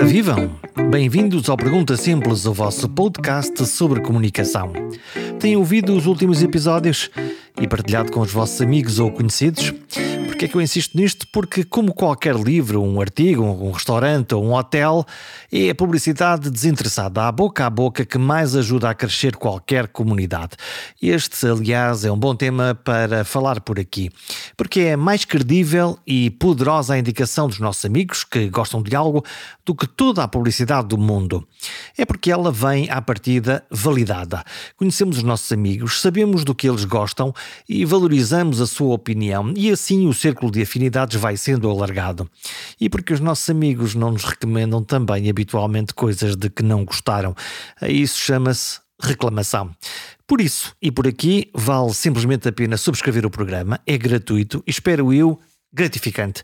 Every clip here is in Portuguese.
Ora vivam! Bem-vindos ao Pergunta Simples, o vosso podcast sobre comunicação. Têm ouvido os últimos episódios e partilhado com os vossos amigos ou conhecidos? Porquê é que eu insisto nisto? Porque, como qualquer livro, um artigo, um restaurante ou um hotel, é a publicidade desinteressada, a boca a boca, que mais ajuda a crescer qualquer comunidade. Este, aliás, é um bom tema para falar por aqui, porque é mais credível e poderosa a indicação dos nossos amigos que gostam de algo do que toda a publicidade do mundo. É porque ela vem à partida validada. Conhecemos os nossos amigos, sabemos do que eles gostam e valorizamos a sua opinião, e assim o círculo de afinidades vai sendo alargado. E porque os nossos amigos não nos recomendam também habitualmente coisas de que não gostaram. Isso chama-se reclamação. Por isso e por aqui, vale simplesmente a pena subscrever o programa, é gratuito e espero eu gratificante.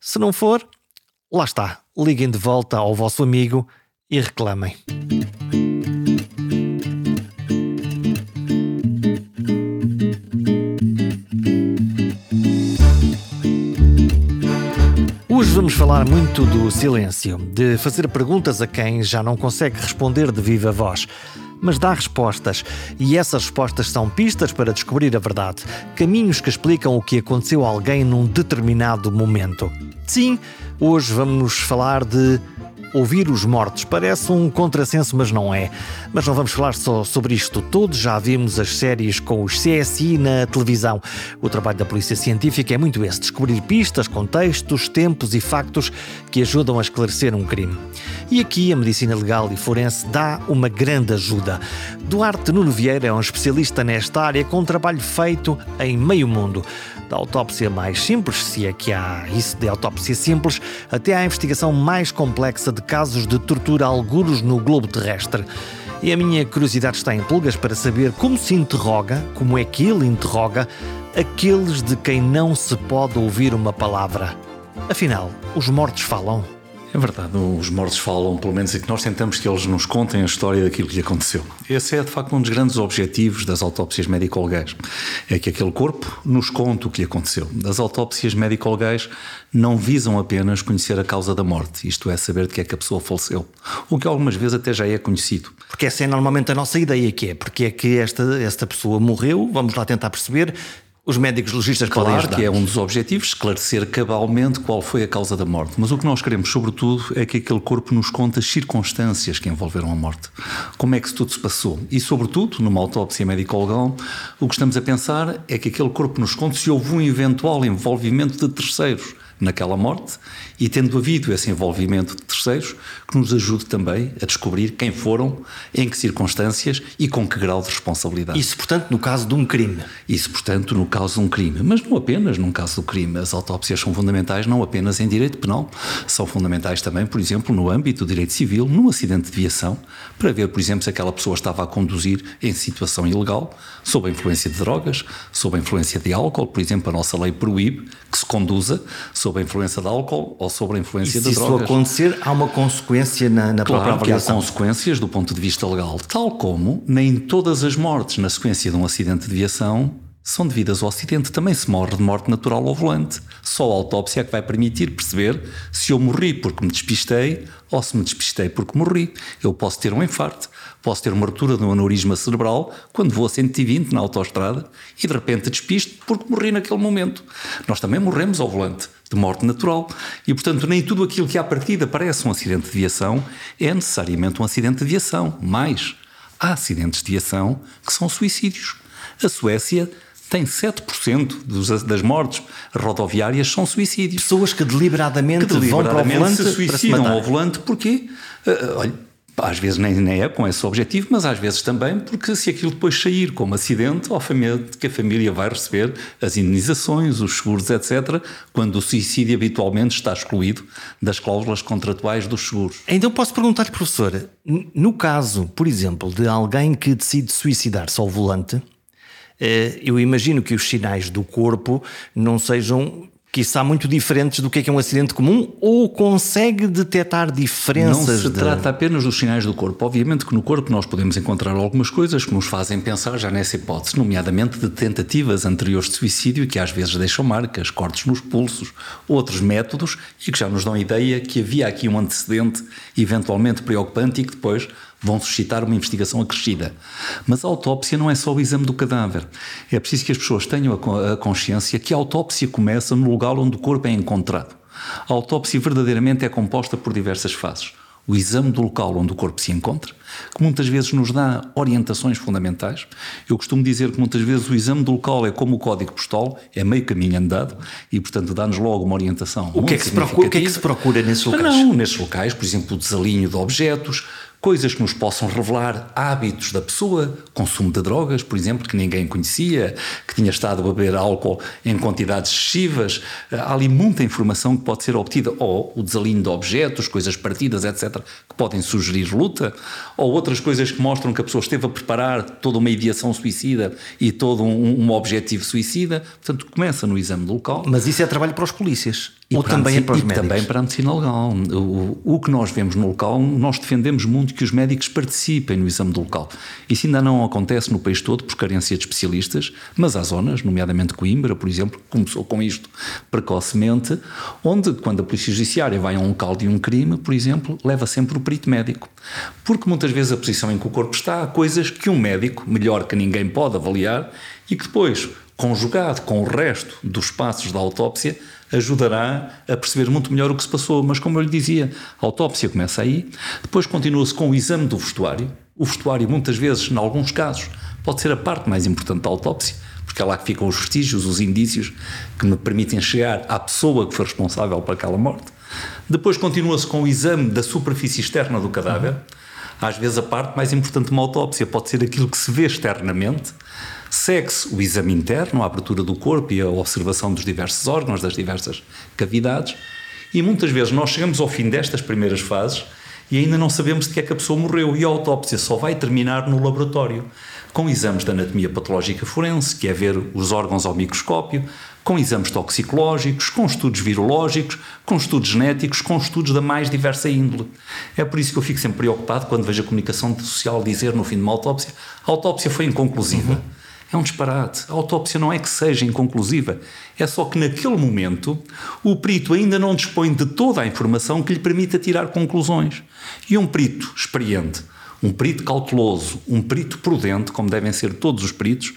Se não for, lá está, liguem de volta ao vosso amigo e reclamem. Vamos falar muito do silêncio, de fazer perguntas a quem já não consegue responder de viva voz. Mas dá respostas, e essas respostas são pistas para descobrir a verdade, caminhos que explicam o que aconteceu a alguém num determinado momento. Sim, hoje vamos falar de ouvir os mortos. Parece um contrassenso, mas não é. Mas não vamos falar só sobre isto. Todos já vimos as séries com os CSI na televisão. O trabalho da polícia científica é muito esse: descobrir pistas, contextos, tempos e factos que ajudam a esclarecer um crime. E aqui a medicina legal e forense dá uma grande ajuda. Duarte Nuno Vieira é um especialista nesta área com um trabalho feito em meio mundo da autópsia mais simples, se é que há isso de autópsia simples, até à investigação mais complexa de casos de tortura alguros no globo terrestre. E a minha curiosidade está em pulgas para saber como se interroga, como é que ele interroga, aqueles de quem não se pode ouvir uma palavra. Afinal, os mortos falam? É verdade, os mortos falam, pelo menos, e que nós tentamos que eles nos contem a história daquilo que lhe aconteceu. Esse é, de facto, um dos grandes objetivos das autópsias médico-legais. É que aquele corpo nos conte o que lhe aconteceu. As autópsias médico-legais não visam apenas conhecer a causa da morte, isto é, saber de que é que a pessoa faleceu. O que algumas vezes até já é conhecido. Porque essa é normalmente a nossa ideia, que é porque é que esta, esta pessoa morreu, vamos lá tentar perceber, os médicos legistas claro podem ajudar. que é um dos objetivos, esclarecer cabalmente qual foi a causa da morte. Mas o que nós queremos, sobretudo, é que aquele corpo nos conte as circunstâncias que envolveram a morte. Como é que tudo se passou. E, sobretudo, numa autópsia médico-legal, o que estamos a pensar é que aquele corpo nos conte se houve um eventual envolvimento de terceiros naquela morte e tendo havido esse envolvimento de terceiros que nos ajude também a descobrir quem foram, em que circunstâncias e com que grau de responsabilidade. Isso, portanto, no caso de um crime. Isso, portanto, no caso de um crime. Mas não apenas num caso do crime. As autópsias são fundamentais não apenas em direito penal, são fundamentais também, por exemplo, no âmbito do direito civil, num acidente de viação, para ver, por exemplo, se aquela pessoa estava a conduzir em situação ilegal, sob a influência de drogas, sob a influência de álcool, por exemplo, a nossa lei proíbe que se conduza sob a influência de álcool ou sobre a influência e de se drogas. isso acontecer, há uma consequência na, na Claro há consequências do ponto de vista legal, tal como nem todas as mortes na sequência de um acidente de viação são devidas ao acidente. Também se morre de morte natural ao volante. Só a autópsia é que vai permitir perceber se eu morri porque me despistei ou se me despistei porque morri. Eu posso ter um infarto, posso ter uma ruptura de um aneurisma cerebral quando vou a 120 na autoestrada e de repente despisto porque morri naquele momento. Nós também morremos ao volante de morte natural. E, portanto, nem tudo aquilo que à partida parece um acidente de viação é necessariamente um acidente de viação. Mais, há acidentes de viação que são suicídios. A Suécia tem 7% dos, das mortes rodoviárias são suicídios. Pessoas que deliberadamente, Que vão para o deliberadamente volante se para se suicidam matar. ao volante porque, eh, olha, às vezes nem, nem é com esse objetivo, mas às vezes também porque se aquilo depois sair como acidente, obviamente que a família vai receber as indenizações, os seguros, etc., quando o suicídio habitualmente está excluído das cláusulas contratuais dos seguros. Então posso perguntar-lhe, professor, no caso, por exemplo, de alguém que decide suicidar-se ao volante, eh, eu imagino que os sinais do corpo não sejam que isso há muito diferentes do que é, que é um acidente comum ou consegue detectar diferenças? Não se de... trata apenas dos sinais do corpo. Obviamente que no corpo nós podemos encontrar algumas coisas que nos fazem pensar já nessa hipótese, nomeadamente de tentativas anteriores de suicídio que às vezes deixam marcas, cortes nos pulsos, outros métodos e que já nos dão a ideia que havia aqui um antecedente eventualmente preocupante e que depois vão suscitar uma investigação acrescida. Mas a autópsia não é só o exame do cadáver. É preciso que as pessoas tenham a consciência que a autópsia começa no lugar onde o corpo é encontrado. A autópsia verdadeiramente é composta por diversas fases. O exame do local onde o corpo se encontra, que muitas vezes nos dá orientações fundamentais. Eu costumo dizer que muitas vezes o exame do local é como o código postal, é meio caminho andado e, portanto, dá-nos logo uma orientação. O que, é que, se procura, o que é que se procura nesses locais? Não, nesses locais, por exemplo, o desalinho de objetos, coisas que nos possam revelar hábitos da pessoa, consumo de drogas, por exemplo, que ninguém conhecia, que tinha estado a beber álcool em quantidades excessivas. Há ali muita informação que pode ser obtida, ou o desalinho de objetos, coisas partidas, etc., que podem sugerir luta, ou outras coisas que mostram que a pessoa esteve a preparar toda uma ideação suicida e todo um, um objetivo suicida. Portanto, começa no exame do local. Mas isso é trabalho para os polícias. E Ou também é para os e médicos? também para a medicina legal. O, o, que nós vemos no local, nós defendemos muito que os médicos participem no exame do local. Isso ainda não acontece no país todo por carência de especialistas, mas há zonas, nomeadamente Coimbra, por exemplo, que começou com isto precocemente, onde, quando a Polícia Judiciária vai a um local de um crime, por exemplo, leva sempre o perito médico. Porque muitas vezes a posição em que o corpo está há coisas que um médico, melhor que ninguém, pode avaliar e que depois, conjugado com o resto dos passos da autópsia, ajudará a perceber muito melhor o que se passou. Mas, como eu lhe dizia, a autópsia começa aí, depois continua-se com o exame do vestuário. O vestuário, muitas vezes, em alguns casos, pode ser a parte mais importante da autópsia, porque é lá que ficam os vestígios, os indícios que me permitem chegar à pessoa que foi responsável por aquela morte. Depois continua-se com o exame da superfície externa do cadáver. Às vezes, a parte mais importante de uma autópsia pode ser aquilo que se vê externamente, Segue-se o exame interno, a abertura do corpo e a observação dos diversos órgãos, das diversas cavidades, e muitas vezes nós chegamos ao fim destas primeiras fases e ainda não sabemos de que é que a pessoa morreu, e a autópsia só vai terminar no laboratório, com exames de anatomia patológica forense, que é ver os órgãos ao microscópio, com exames toxicológicos, com estudos virológicos, com estudos genéticos, com estudos da mais diversa índole. É por isso que eu fico sempre preocupado quando vejo a comunicação social dizer no fim de uma autópsia: a autópsia foi inconclusiva. Uhum. É um disparate. A autópsia não é que seja inconclusiva, é só que naquele momento o perito ainda não dispõe de toda a informação que lhe permita tirar conclusões. E um perito experiente, um perito cauteloso, um perito prudente, como devem ser todos os peritos,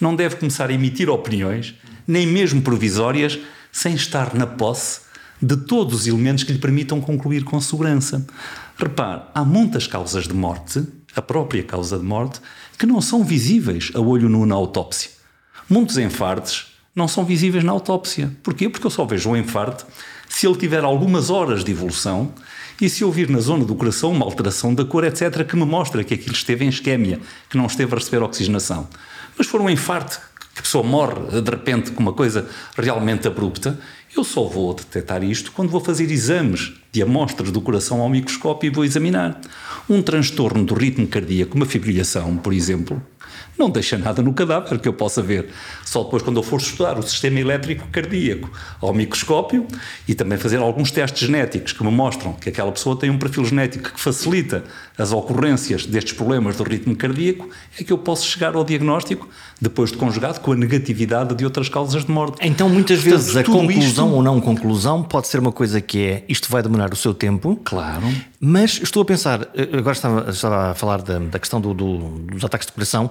não deve começar a emitir opiniões, nem mesmo provisórias, sem estar na posse de todos os elementos que lhe permitam concluir com segurança. Repare, há muitas causas de morte, a própria causa de morte, que não são visíveis a olho nu na autópsia. Muitos infartos não são visíveis na autópsia. Porquê? Porque eu só vejo um infarto se ele tiver algumas horas de evolução e se eu vir na zona do coração uma alteração da cor, etc., que me mostra que aquilo esteve em isquémia, que não esteve a receber oxigenação. Mas for um infarto que a pessoa morre de repente com uma coisa realmente abrupta, eu só vou detectar isto quando vou fazer exames de amostras do coração ao microscópio e vou examinar. Um transtorno do ritmo cardíaco, uma fibrilhação, por exemplo, não deixa nada no cadáver que eu possa ver. Só depois, quando eu for estudar o sistema elétrico cardíaco ao microscópio e também fazer alguns testes genéticos que me mostram que aquela pessoa tem um perfil genético que facilita as ocorrências destes problemas do ritmo cardíaco, é que eu posso chegar ao diagnóstico, depois de conjugado com a negatividade de outras causas de morte. Então, muitas Portanto, vezes, a conclusão isto... ou não conclusão pode ser uma coisa que é isto vai demorar o seu tempo. Claro. Mas estou a pensar, eh, agora estava, estava a falar da, da questão do, do, dos ataques de coração.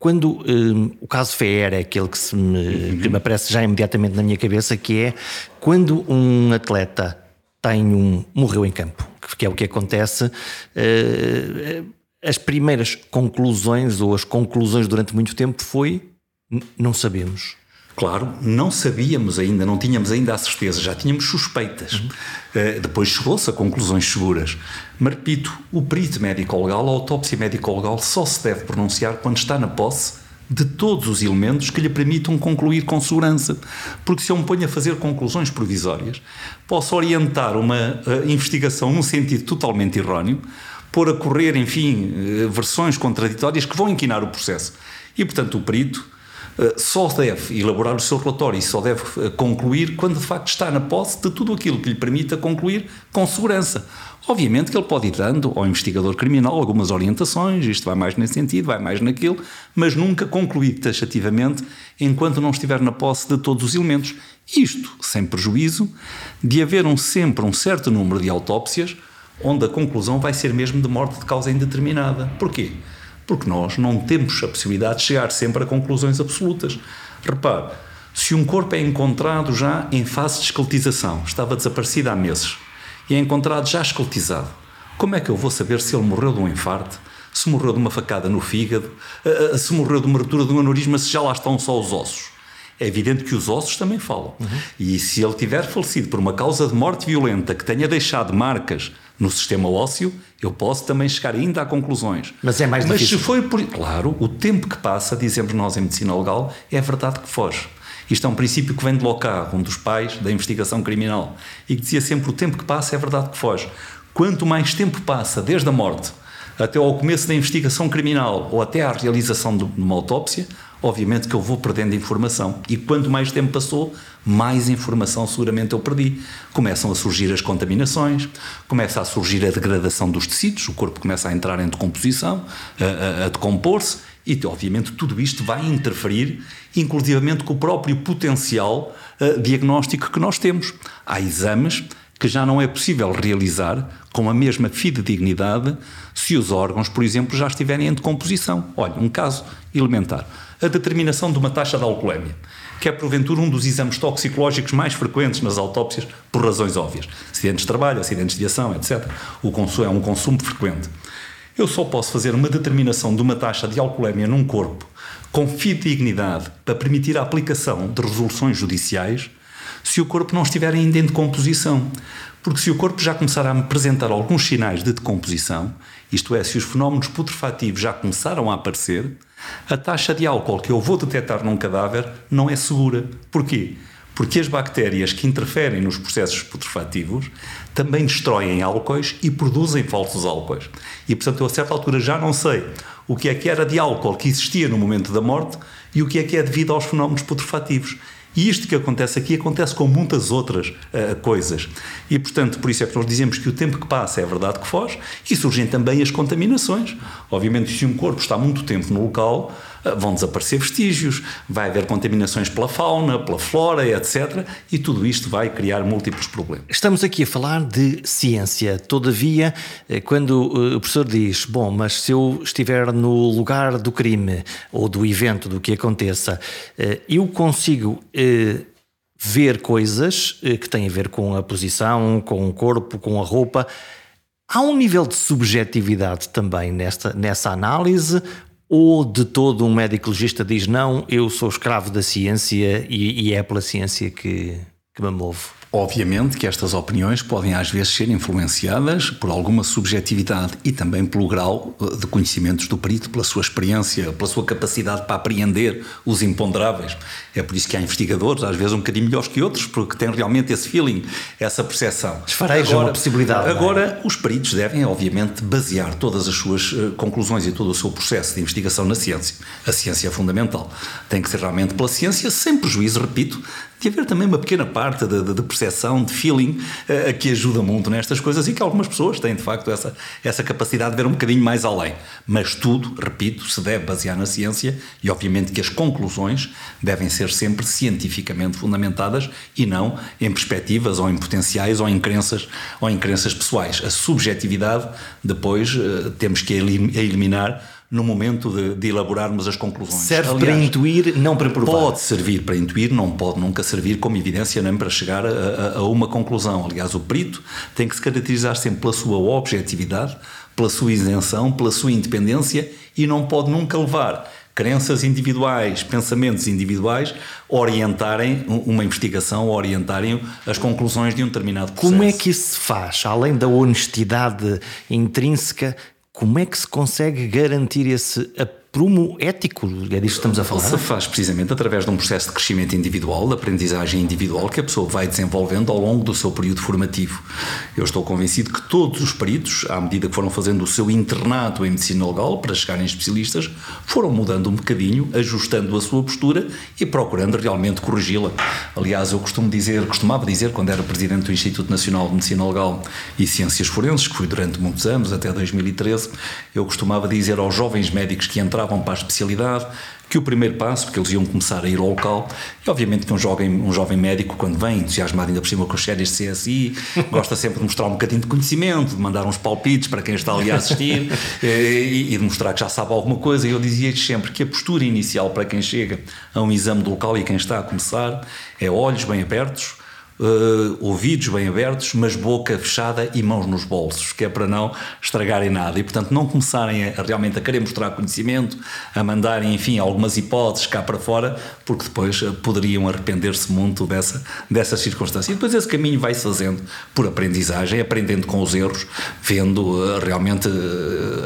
Quando um, o caso FER é aquele que, se me, uhum. que me aparece já imediatamente na minha cabeça, que é quando um atleta tem um morreu em campo, que é o que acontece. Uh, as primeiras conclusões ou as conclusões durante muito tempo foi não sabemos. Claro, não sabíamos ainda, não tínhamos ainda a certeza, já tínhamos suspeitas. Uhum. Uh, depois chegou-se a conclusões seguras. Mas repito, o perito médico-legal, a autópsia médico-legal, só se deve pronunciar quando está na posse de todos os elementos que lhe permitam concluir com segurança. Porque se eu me ponho a fazer conclusões provisórias, posso orientar uma uh, investigação num sentido totalmente erróneo, pôr a correr, enfim, uh, versões contraditórias que vão inquinar o processo. E, portanto, o perito eh, só deve elaborar o seu relatório e só deve eh, concluir quando de facto está na posse de tudo aquilo que lhe permita concluir com segurança. Obviamente que ele pode ir dando ao investigador criminal algumas orientações, isto vai mais nesse sentido, vai mais naquilo, mas nunca concluir taxativamente enquanto não estiver na posse de todos os elementos. Isto sem prejuízo de haver um, sempre um certo número de autópsias onde a conclusão vai ser mesmo de morte de causa indeterminada. Porquê? Porque nós não temos a possibilidade de chegar sempre a conclusões absolutas. Repare, se um corpo é encontrado já em fase de esqueletização, estava desaparecido há meses, e é encontrado já esqueletizado, como é que eu vou saber se ele morreu de um infarto, se morreu de uma facada no fígado, eh, eh, se morreu de uma ruptura de um aneurisma, se já lá estão só os ossos? É evidente que os ossos também falam. Uhum. E se ele tiver falecido por uma causa de morte violenta que tenha deixado marcas no sistema ósseo, eu posso também chegar ainda a conclusões. Mas é mais Mas difícil. se foi por. Claro, o tempo que passa, dizemos nós em medicina legal, é verdade que foge. Isto é um princípio que vem de Locard, um dos pais da investigação criminal, e que dizia sempre: o tempo que passa é verdade que foge. Quanto mais tempo passa desde a morte até ao começo da investigação criminal ou até à realização de uma autópsia, obviamente que eu vou perdendo informação. E quanto mais tempo passou, mais informação seguramente eu perdi. Começam a surgir as contaminações, começa a surgir a degradação dos tecidos, o corpo começa a entrar em decomposição, a, a, a decompor-se, e obviamente tudo isto vai interferir, inclusivamente com o próprio potencial uh, diagnóstico que nós temos. Há exames que já não é possível realizar com a mesma fidedignidade se os órgãos, por exemplo, já estiverem em decomposição. Olha, um caso elementar. A determinação de uma taxa de alcoolemia, que é porventura um dos exames toxicológicos mais frequentes nas autópsias, por razões óbvias. Acidentes de trabalho, acidentes de ação, etc. O consumo é um consumo frequente. Eu só posso fazer uma determinação de uma taxa de alcoolemia num corpo com fidedignidade para permitir a aplicação de resoluções judiciais se o corpo não estiver ainda em decomposição. Porque se o corpo já começar a apresentar alguns sinais de decomposição, isto é, se os fenómenos putrefativos já começaram a aparecer, a taxa de álcool que eu vou detectar num cadáver não é segura. Porquê? Porque as bactérias que interferem nos processos putrefativos também destroem álcoois e produzem falsos álcoois. E, portanto, eu a certa altura já não sei o que é que era de álcool que existia no momento da morte e o que é que é devido aos fenómenos putrefativos. E isto que acontece aqui acontece com muitas outras uh, coisas. E, portanto, por isso é que nós dizemos que o tempo que passa é verdade que foge e surgem também as contaminações. Obviamente, se um corpo está muito tempo no local, vão desaparecer vestígios, vai haver contaminações pela fauna, pela flora, etc. E tudo isto vai criar múltiplos problemas. Estamos aqui a falar de ciência. Todavia, eh, quando o professor diz, bom, mas se eu estiver no lugar do crime ou do evento, do que aconteça, eu consigo eh, ver coisas eh, que têm a ver com a posição, com o corpo, com a roupa. Há um nível de subjetividade também nesta, nessa análise, ou de todo um médico legista diz não, eu sou escravo da ciência e, e é pela ciência que, que me movo? Obviamente que estas opiniões podem às vezes ser influenciadas por alguma subjetividade e também pelo grau eh, de conhecimentos do perito, pela sua experiência, pela sua capacidade para apreender os imponderáveis. É por isso que há investigadores, às vezes um bocadinho melhores que outros, porque têm realmente esse feeling, essa percepção. Esfarejam a possibilidade. É? Agora, é? os peritos devem, obviamente, basear todas as suas uh, conclusões e todo o seu processo de investigação na ciência. A ciência é fundamental. Tem que ser realmente pela ciência, sem prejuízo, repito, de haver também uma pequena parte de, de, percepção, de feeling, uh, que ajuda muito nestas coisas e que algumas pessoas têm, de facto, essa, essa capacidade de ver um bocadinho mais além. Mas tudo, repito, se deve basear na ciência e, obviamente, que as conclusões devem ser sempre cientificamente fundamentadas e não em perspectivas ou em potenciais ou em crenças, ou em crenças pessoais. A subjetividade, depois, uh, temos que eliminar no momento de, de, elaborarmos as conclusões. Serve Aliás, para intuir, não para provar. Pode servir para intuir, não pode nunca servir como evidência nem para chegar a, a, a uma conclusão. Aliás, o perito tem que se caracterizar sempre pela sua objetividade, pela sua isenção, pela sua independência e não pode nunca levar crenças individuais, pensamentos individuais orientarem uma investigação, orientarem as conclusões de um determinado processo. Como é que isso se faz? Além da honestidade intrínseca, como é que se consegue garantir esse prumo ético, é disto que estamos a falar? Se faz precisamente através de um processo de crescimento individual, de aprendizagem individual que a pessoa vai desenvolvendo ao longo do seu período formativo. Eu estou convencido que todos os peritos, à medida que foram fazendo o seu internato em medicina legal para chegarem especialistas, foram mudando um bocadinho, ajustando a sua postura e procurando realmente corrigi-la. Aliás, eu costumo dizer, costumava dizer quando era presidente do Instituto Nacional de Medicina Legal e Ciências Forenses, que fui durante muitos anos, até 2013, eu costumava dizer aos jovens médicos que entravam para a especialidade que o primeiro passo, porque eles iam começar a ir ao local, e obviamente que um jovem, um jovem médico, quando vem entusiasmado ainda por cima com as séries de CSI, gosta sempre de mostrar um bocadinho de conhecimento, de mandar uns palpites para quem está ali a assistir eh, e, e, de mostrar que já sabe alguma coisa. E eu dizia-lhes sempre que a postura inicial para quem chega a um exame do local e quem está a começar é olhos bem abertos, uh, ouvidos bem abertos, mas boca fechada e mãos nos bolsos, que é para não estragarem nada. E, portanto, não começarem a, realmente a querer mostrar conhecimento, a mandarem, enfim, algumas hipóteses cá para fora, porque depois uh, poderiam arrepender-se muito dessa, dessa circunstância. E depois esse caminho vai-se fazendo por aprendizagem, aprendendo com os erros, vendo uh, realmente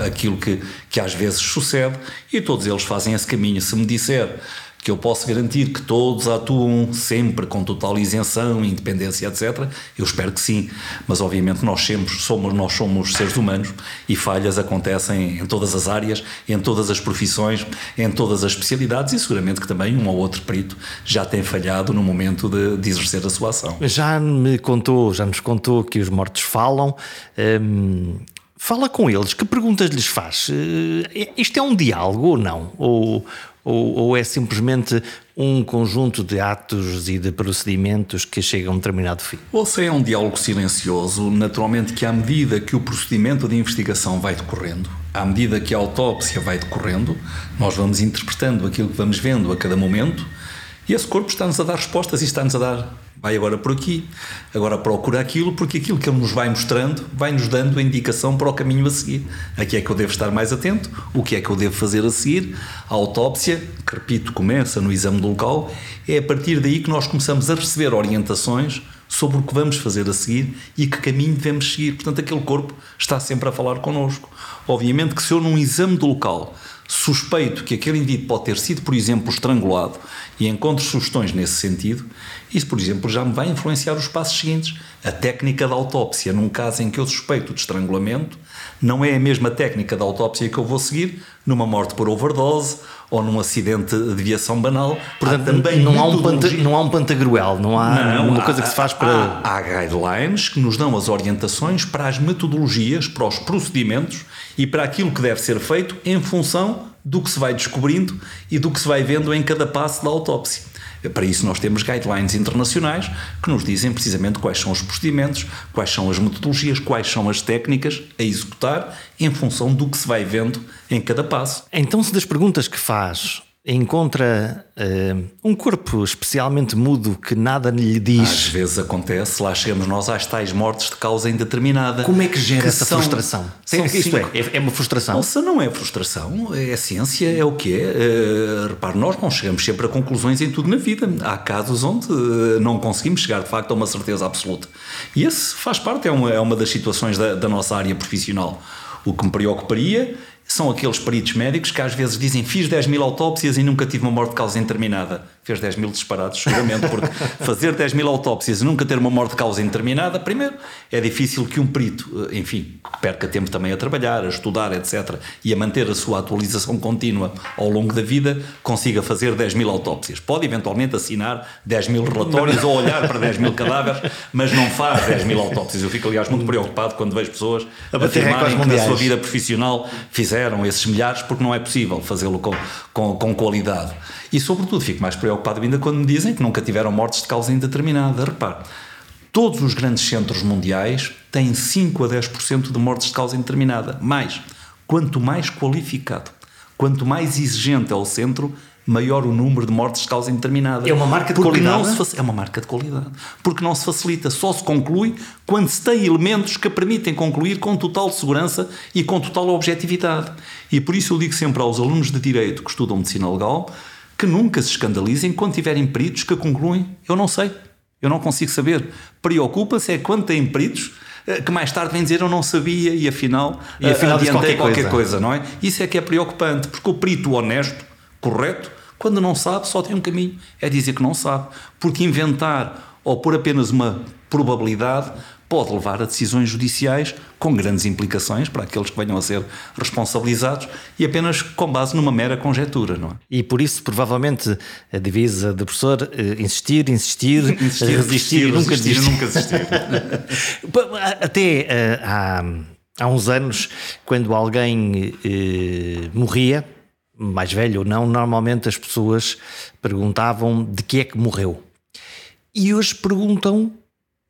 aquilo que, que às vezes sucede, e todos eles fazem esse caminho. Se me disser que eu posso garantir que todos atuam sempre com total isenção, independência, etc. Eu espero que sim, mas obviamente nós sempre somos nós somos seres humanos e falhas acontecem em todas as áreas, em todas as profissões, em todas as especialidades e seguramente que também um ou outro perito já tem falhado no momento de, de exercer a sua ação. Já me contou, já nos contou que os mortos falam. Hum, fala com eles, que perguntas lhes faz? Uh, isto é um diálogo ou não? Ou, ou, ou, é simplesmente um conjunto de atos e de procedimentos que chegam a um determinado fim? Ou se é um diálogo silencioso, naturalmente que à medida que o procedimento de investigação vai decorrendo, à medida que a autópsia vai decorrendo, nós vamos interpretando aquilo que vamos vendo a cada momento e esse corpo está-nos a dar respostas e está-nos a dar vai agora por aqui, agora procura aquilo, porque aquilo que ele nos vai mostrando vai nos dando a indicação para o caminho a seguir. Aqui é que eu devo estar mais atento, o que é que eu devo fazer a seguir. A autópsia, que repito, começa no exame do local, é a partir daí que nós começamos a receber orientações sobre o que vamos fazer a seguir e que caminho devemos seguir. Portanto, aquele corpo está sempre a falar connosco. Obviamente que se eu num exame do local suspeito que aquele indivíduo pode ter sido, por exemplo, estrangulado e encontro sugestões nesse sentido, isso, por exemplo, já me vai influenciar os passos seguintes. A técnica da autópsia, num caso em que eu suspeito de estrangulamento, não é a mesma técnica da autópsia que eu vou seguir numa morte por overdose ou num acidente de viação banal. Portanto, também não há, um panta, não há um pantagruel, não há não, uma há, coisa que se faz para. Há, há guidelines que nos dão as orientações para as metodologias, para os procedimentos e para aquilo que deve ser feito em função do que se vai descobrindo e do que se vai vendo em cada passo da autópsia. Para isso, nós temos guidelines internacionais que nos dizem precisamente quais são os procedimentos, quais são as metodologias, quais são as técnicas a executar em função do que se vai vendo em cada passo. Então, se das perguntas que faz encontra uh, um corpo especialmente mudo que nada lhe diz. Às vezes acontece, lá chegamos nós às tais mortes de causa indeterminada. Como é que gera que essa são, frustração? São Isto é, é, é, uma frustração? Nossa, não é frustração, é ciência, é o que é. Uh, repare, nós não chegamos sempre a conclusões em tudo na vida. Há casos onde uh, não conseguimos chegar de facto a uma certeza absoluta. E esse faz parte, é uma, é uma das situações da, da nossa área profissional. O que me preocuparia são aqueles peritos médicos que às vezes dizem fiz 10 mil autópsias e nunca tive uma morte de causa indeterminada fez 10 mil disparados, seguramente, porque fazer 10 mil autópsias e nunca ter uma morte de causa indeterminada, primeiro, é difícil que um perito, eh, enfim, perca tempo também a trabalhar, a estudar, etc., e a manter a sua atualização contínua ao longo da vida, consiga fazer 10 mil autópsias. Pode eventualmente assinar 10 mil relatórios ou olhar para 10 mil cadáveres, mas não faz 10 mil autópsias. Eu fico, aliás, muito preocupado quando vejo pessoas a afirmarem que na sua vida profissional fizeram esses milhares, porque não é possível fazê-lo com, com, com qualidade. E, sobretudo, fico mais preocupado ainda quando me dizem que nunca tiveram mortes de causa indeterminada. Repare, todos os grandes centros mundiais têm 5 a 10% de mortes de causa indeterminada. Mais, quanto mais qualificado, quanto mais exigente é o centro, maior o número de mortes de causa indeterminada. É uma marca de Porque qualidade? Se, é uma marca de qualidade. Porque não se facilita, só se conclui quando se tem elementos que permitem concluir com total segurança e com total objetividade. E por isso eu digo sempre aos alunos de Direito que estudam Medicina Legal que nunca se escandalizem quando tiverem peritos que concluem, eu não sei, eu não consigo saber. Preocupa-se é quando têm peritos eh, que mais tarde vem dizer eu não sabia e afinal, e afinal adiantei qualquer, qualquer coisa. coisa, não é? Isso é que é preocupante, porque o perito honesto, correto, quando não sabe, só tem um caminho, é dizer que não sabe. Porque inventar ou por apenas uma probabilidade pode levar a decisões judiciais com grandes implicações para aqueles que venham a ser responsabilizados e apenas com base numa mera conjetura, não é? E por isso, provavelmente, a divisa do professor eh, insistir, insistir, insistir resistir, nunca desistir. nunca desistir. Até uh, há, há uns anos, quando alguém uh, morria, mais velho ou não, normalmente as pessoas perguntavam de que é que morreu. E hoje perguntam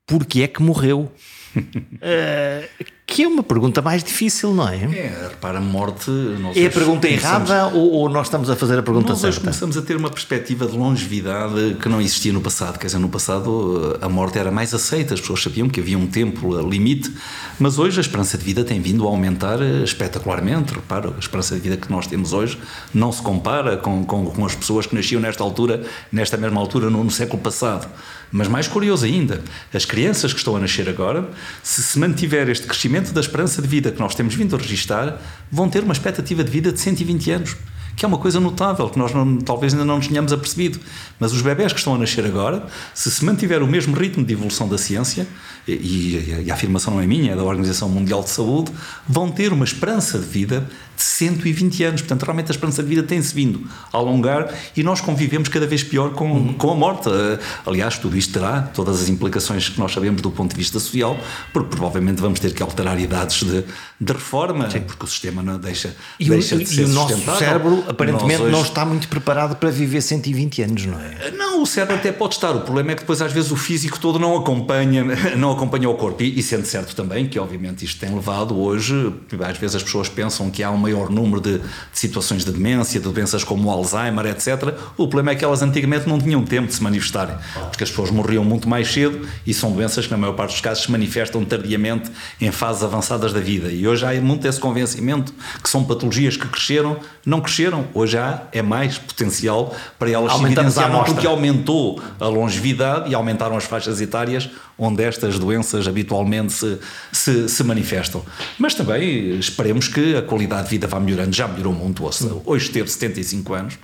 porque é que morreu. uh, que é uma pergunta mais difícil, não é? É, repara, a morte. é a pergunta errada ou, ou, nós estamos a fazer a pergunta nós certa? Nós começamos a ter uma perspectiva de longevidade que não existia no passado. Quer dizer, no passado a morte era mais aceita, as pessoas sabiam que havia um tempo limite, mas hoje a esperança de vida tem vindo a aumentar espetacularmente. Repara, a esperança de vida que nós temos hoje não se compara com, com, com as pessoas que nasciam nesta altura, nesta mesma altura, no, no século passado. Mas mais curioso ainda, as crianças que estão a nascer agora, se se mantiver este crescimento da esperança de vida que nós temos vindo a registrar, vão ter uma expectativa de vida de 120 anos que é uma coisa notável, que nós não, talvez ainda não nos tenhamos apercebido. Mas os bebés que estão a nascer agora, se se mantiver o mesmo ritmo de evolução da ciência, e, e, a afirmação não é minha, é da Organização Mundial de Saúde, vão ter uma esperança de vida 120 anos. Portanto, realmente a esperança de vida tem-se vindo a alongar e nós convivemos cada vez pior com, uhum. com a morte. Eh, aliás, tudo isto terá todas as implicações que nós sabemos do ponto de vista social, porque provavelmente vamos ter que alterar idades de, de reforma, Sim. porque o sistema não deixa, e deixa o, de ser E o nosso cérebro, aparentemente, hoje... não está muito preparado para viver 120 anos, não é? Eh, não, o cérebro até pode estar. O problema é que depois, às vezes, o físico todo não acompanha, não acompanha o corpo. E, e sendo certo também que, obviamente, isto tem levado hoje, às vezes as pessoas pensam que há um maior número de, de, situações de demência, de doenças como o Alzheimer, etc. O problema é que elas antigamente não tinham tempo de se manifestarem, porque as pessoas morriam muito mais cedo e são doenças que, na maior parte dos casos, se manifestam tardiamente em fases avançadas da vida. E hoje há muito esse convencimento que são patologias que cresceram, não cresceram. Hoje há, é mais potencial para elas Aumentamos se evidenciarem, porque aumentou a longevidade e aumentaram as faixas etárias onde estas doenças habitualmente se, se, se, manifestam. Mas também esperemos que a qualidade de vida vá melhorando, já melhorou muito. Hoje teve 75 anos.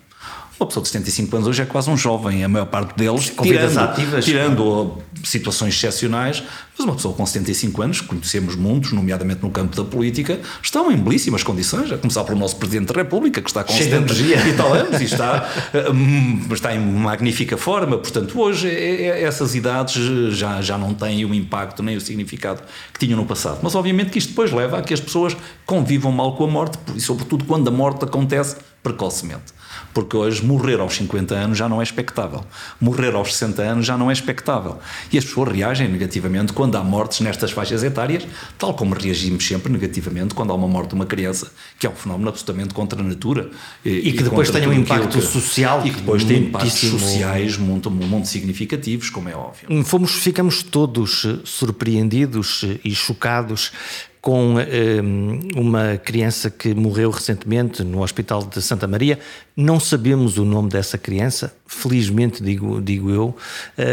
Uma pessoa de 75 anos hoje é quase um jovem, a maior parte deles, com tirando, ativas, tirando situações excepcionais, mas uma pessoa com 75 anos, conhecemos muitos, nomeadamente no campo da política, estão em belíssimas condições, a começar pelo nosso Presidente da República, que está com Cheio 70 e tal anos e está, hum, está em magnífica forma. Portanto, hoje é, é, essas idades já, já não têm o impacto nem o significado que tinham no passado. Mas obviamente que isto depois leva a que as pessoas convivam mal com a morte, e sobretudo quando a morte acontece precocemente. Porque hoje morrer aos 50 anos já não é expectável. Morrer aos 60 anos já não é expectável. E as pessoas reagem negativamente quando há mortes nestas faixas etárias, tal como reagimos sempre negativamente quando há uma morte de uma criança, que é um fenómeno absolutamente contra a natura. E, e que depois tem um impacto que, social. E que depois tem impactos sociais muito, muito significativos, como é óbvio. Fomos, ficamos todos surpreendidos e chocados com um, uma criança que morreu recentemente no Hospital de Santa Maria. Não sabemos o nome dessa criança, felizmente digo, digo eu.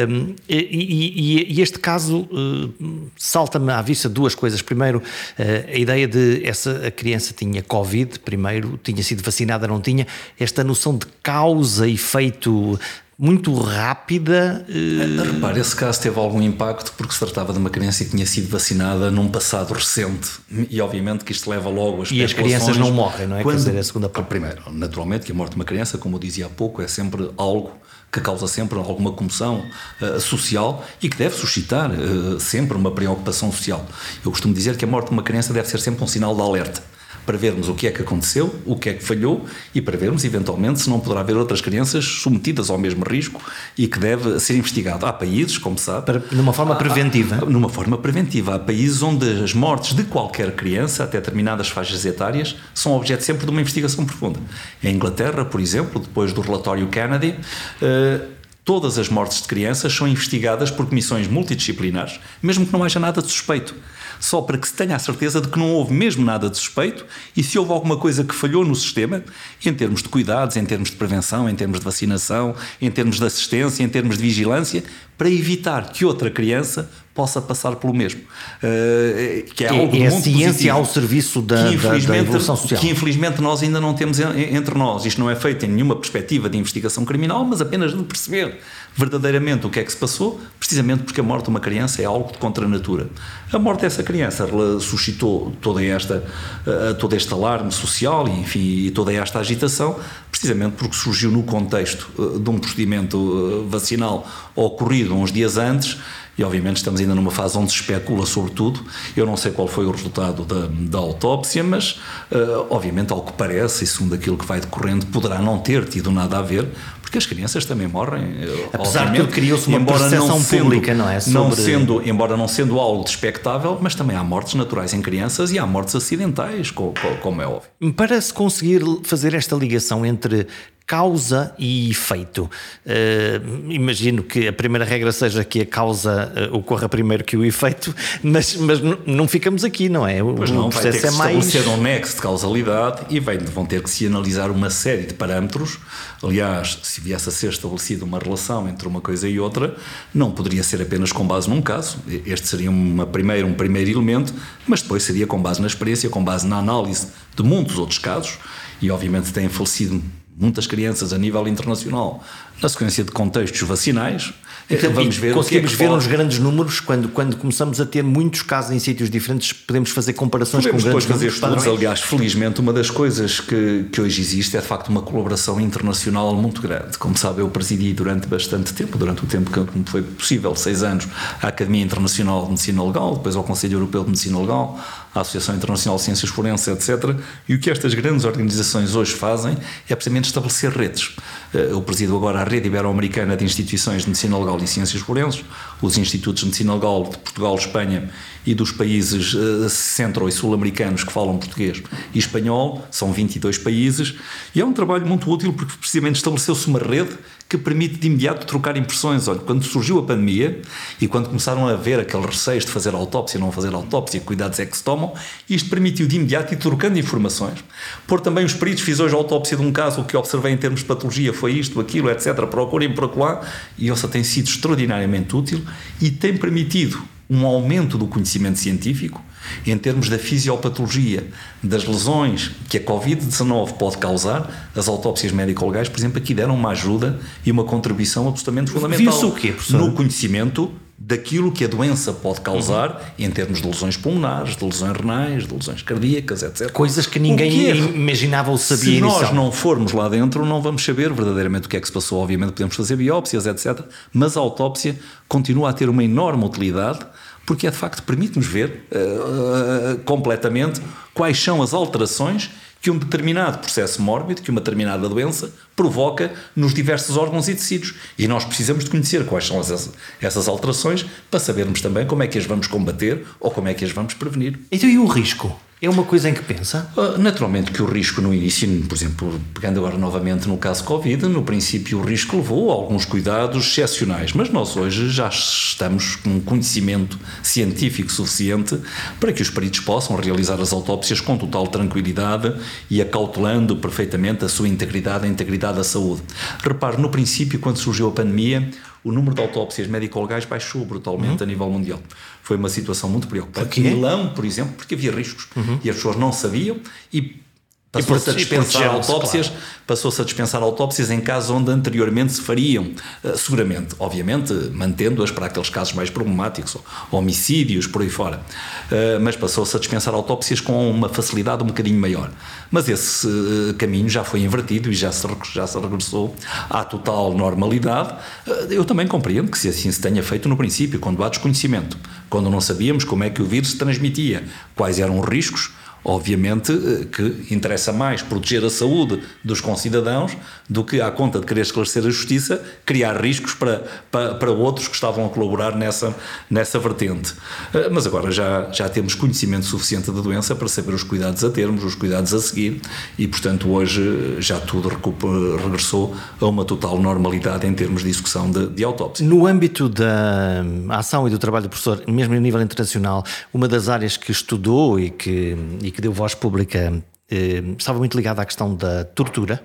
Um, e, e, e, este caso uh, salta-me à vista duas coisas. Primeiro, uh, a ideia de essa a criança tinha Covid, primeiro, tinha sido vacinada, não tinha. Esta noção de causa e efeito muito rápida. Uh... Repare, esse caso teve algum impacto porque se tratava de uma criança que tinha sido vacinada num passado recente e obviamente que isto leva logo as E as crianças não morrem, não é? Quando... Quer dizer, a segunda parte. Primeiro, naturalmente que a morte de uma criança, como eu dizia há pouco, é sempre algo que causa sempre alguma comoção uh, social e que deve suscitar uh, sempre uma preocupação social. Eu costumo dizer que a morte de uma criança deve ser sempre um sinal de alerta para vermos o que é que aconteceu, o que é que falhou e para vermos, eventualmente, se não poderá haver outras crianças submetidas ao mesmo risco e que deve ser investigado. Há países, como sabe. Para, numa forma preventiva. Há, numa forma preventiva. Há países onde as mortes de qualquer criança, até determinadas faixas etárias, são objeto sempre de uma investigação profunda. Em Inglaterra, por exemplo, depois do relatório Kennedy. Uh, todas as mortes de crianças são investigadas por comissões multidisciplinares, mesmo que não haja nada de suspeito só para que se tenha a certeza de que não houve mesmo nada de suspeito e se houve alguma coisa que falhou no sistema, em termos de cuidados, em termos de prevenção, em termos de vacinação, em termos de assistência, em termos de vigilância, para evitar que outra criança possa passar pelo mesmo. Uh, que é, algo é a ciência positivo, ao serviço da, da, da, evolução social. Que infelizmente nós ainda não temos entre nós. Isto não é feito em nenhuma perspectiva de investigação criminal, mas apenas de perceber verdadeiramente o que é que se passou, precisamente porque a morte de uma criança é algo de contra a natura. A morte dessa criança suscitou toda esta, uh, todo este alarme social e, enfim, e toda esta agitação, precisamente porque surgiu no contexto uh, de um procedimento vacinal ocorrido uns dias antes e obviamente estamos ainda numa fase onde se especula sobre tudo. Eu não sei qual foi o resultado da, da autópsia, mas uh, obviamente, ao que parece, e segundo aquilo que vai decorrendo, poderá não ter tido nada a ver, porque as crianças também morrem. Eh, Apesar de criou-se uma percepção sendo, pública, não é? Sobre... Não sendo, embora não sendo algo despectável, mas também há mortes naturais em crianças e há mortes acidentais, como, como é óbvio. Para se conseguir fazer esta ligação entre causa e efeito. Uh, imagino que a primeira regra seja que a causa uh, ocorra primeiro que o efeito, mas, mas não ficamos aqui, não é? O, pois não, processo vai ter é que mais. estabelecer um nexo de causalidade e vai, vão ter que se analisar uma série de parâmetros. Aliás, se viesse a ser estabelecida uma relação entre uma coisa e outra, não poderia ser apenas com base num caso. Este seria uma primeira, um primeiro elemento, mas depois seria com base na experiência, com base na análise de muitos outros casos. E obviamente têm falecido muitas crianças a nível internacional na sequência de contextos vacinais. Então, vamos ver conseguimos que é que ver uns grandes números quando, quando começamos a ter muitos casos em sítios diferentes, podemos fazer comparações podemos com grandes fazer estudos. Aliás, felizmente, uma das coisas que, que hoje existe é de facto uma colaboração internacional muito grande. Como sabe, eu presidi durante bastante tempo, durante o tempo que me foi possível, seis anos, a Academia Internacional de Medicina Legal, depois ao Conselho Europeu de Medicina Legal, a Associação Internacional de Ciências Forenses, etc. E o que estas grandes organizações hoje fazem é precisamente estabelecer redes. Eh, eu presido agora a Rede Ibero-Americana de Instituições de Medicina Legal e Ciências Forenses, os Institutos de Medicina Legal de Portugal, Espanha e dos países uh, centro- e sul-americanos que falam português e espanhol, são 22 países, e é um trabalho muito útil porque precisamente estabeleceu-se uma rede que permite de imediato trocar impressões. Olha, quando surgiu a pandemia e quando começaram a ver aqueles receios de fazer autópsia, não fazer autópsia, cuidados é que se tomam, isto permitiu de imediato ir trocando informações. Por também os peritos, fiz hoje a autópsia de um caso, o que observei em termos de patologia foi isto, aquilo, etc. Procurem por acolá, e essa tem sido extraordinariamente útil e tem permitido um aumento do conhecimento científico em termos da fisiopatologia, das lesões que a Covid-19 pode causar, as autópsias médico-legais, por exemplo, aqui deram uma ajuda e uma contribuição absolutamente fundamental Viu-se o quê, professor? no conhecimento daquilo que a doença pode causar uhum. em termos de lesões pulmonares, de lesões renais, de lesões cardíacas, etc. Coisas que ninguém que é, imaginava ou sabia Se nós não formos lá dentro, não vamos saber verdadeiramente o que é que se passou. Obviamente podemos fazer biópsias, etc. Mas a autópsia continua a ter uma enorme utilidade porque é de facto permite-nos ver uh, completamente quais são as alterações que um determinado processo mórbido, que uma determinada doença provoca nos diversos órgãos e tecidos. E nós precisamos de conhecer quais são essas, essas alterações para sabermos também como é que as vamos combater ou como é que as vamos prevenir. Então e o risco? É uma coisa em que pensa? Uh, naturalmente que o risco no início, por exemplo, pegando agora novamente no caso Covid, no princípio o risco levou a alguns cuidados excepcionais, mas nós hoje já estamos com um conhecimento científico suficiente para que os peritos possam realizar as autópsias com total tranquilidade e acautelando perfeitamente a sua integridade, a integridade da saúde. Repare, no princípio, quando surgiu a pandemia, o número de autópsias médico-legais baixou brutalmente uhum. a nível mundial. Foi uma situação muito preocupante. Em Milão, por exemplo, porque havia riscos uhum. e as pessoas não sabiam e Passou-se a dispensar autópsias, claro. passou-se a dispensar autópsias em casos onde anteriormente se fariam, eh, seguramente, obviamente, mantendo-as para aqueles casos mais problemáticos, homicídios, por aí fora. Eh, mas passou-se a dispensar autópsias com uma facilidade um bocadinho maior. Mas esse eh, caminho já foi invertido e já se, já se regressou à total normalidade. Eu também compreendo que se assim se tenha feito no princípio, quando há desconhecimento, quando não sabíamos como é que o vírus se transmitia, quais eram os riscos, Obviamente eh, que interessa mais proteger a saúde dos concidadãos do que, à conta de querer esclarecer a justiça, criar riscos para, para, para outros que estavam a colaborar nessa, nessa vertente. Eh, mas agora já, já temos conhecimento suficiente da doença para saber os cuidados a termos, os cuidados a seguir e, portanto, hoje já tudo regressou a uma total normalidade em termos de execução de, de autópsia. No âmbito da ação e do trabalho do professor, mesmo a nível internacional, uma das áreas que estudou e que, e que deu voz pública eh, estava muito ligada à questão da tortura.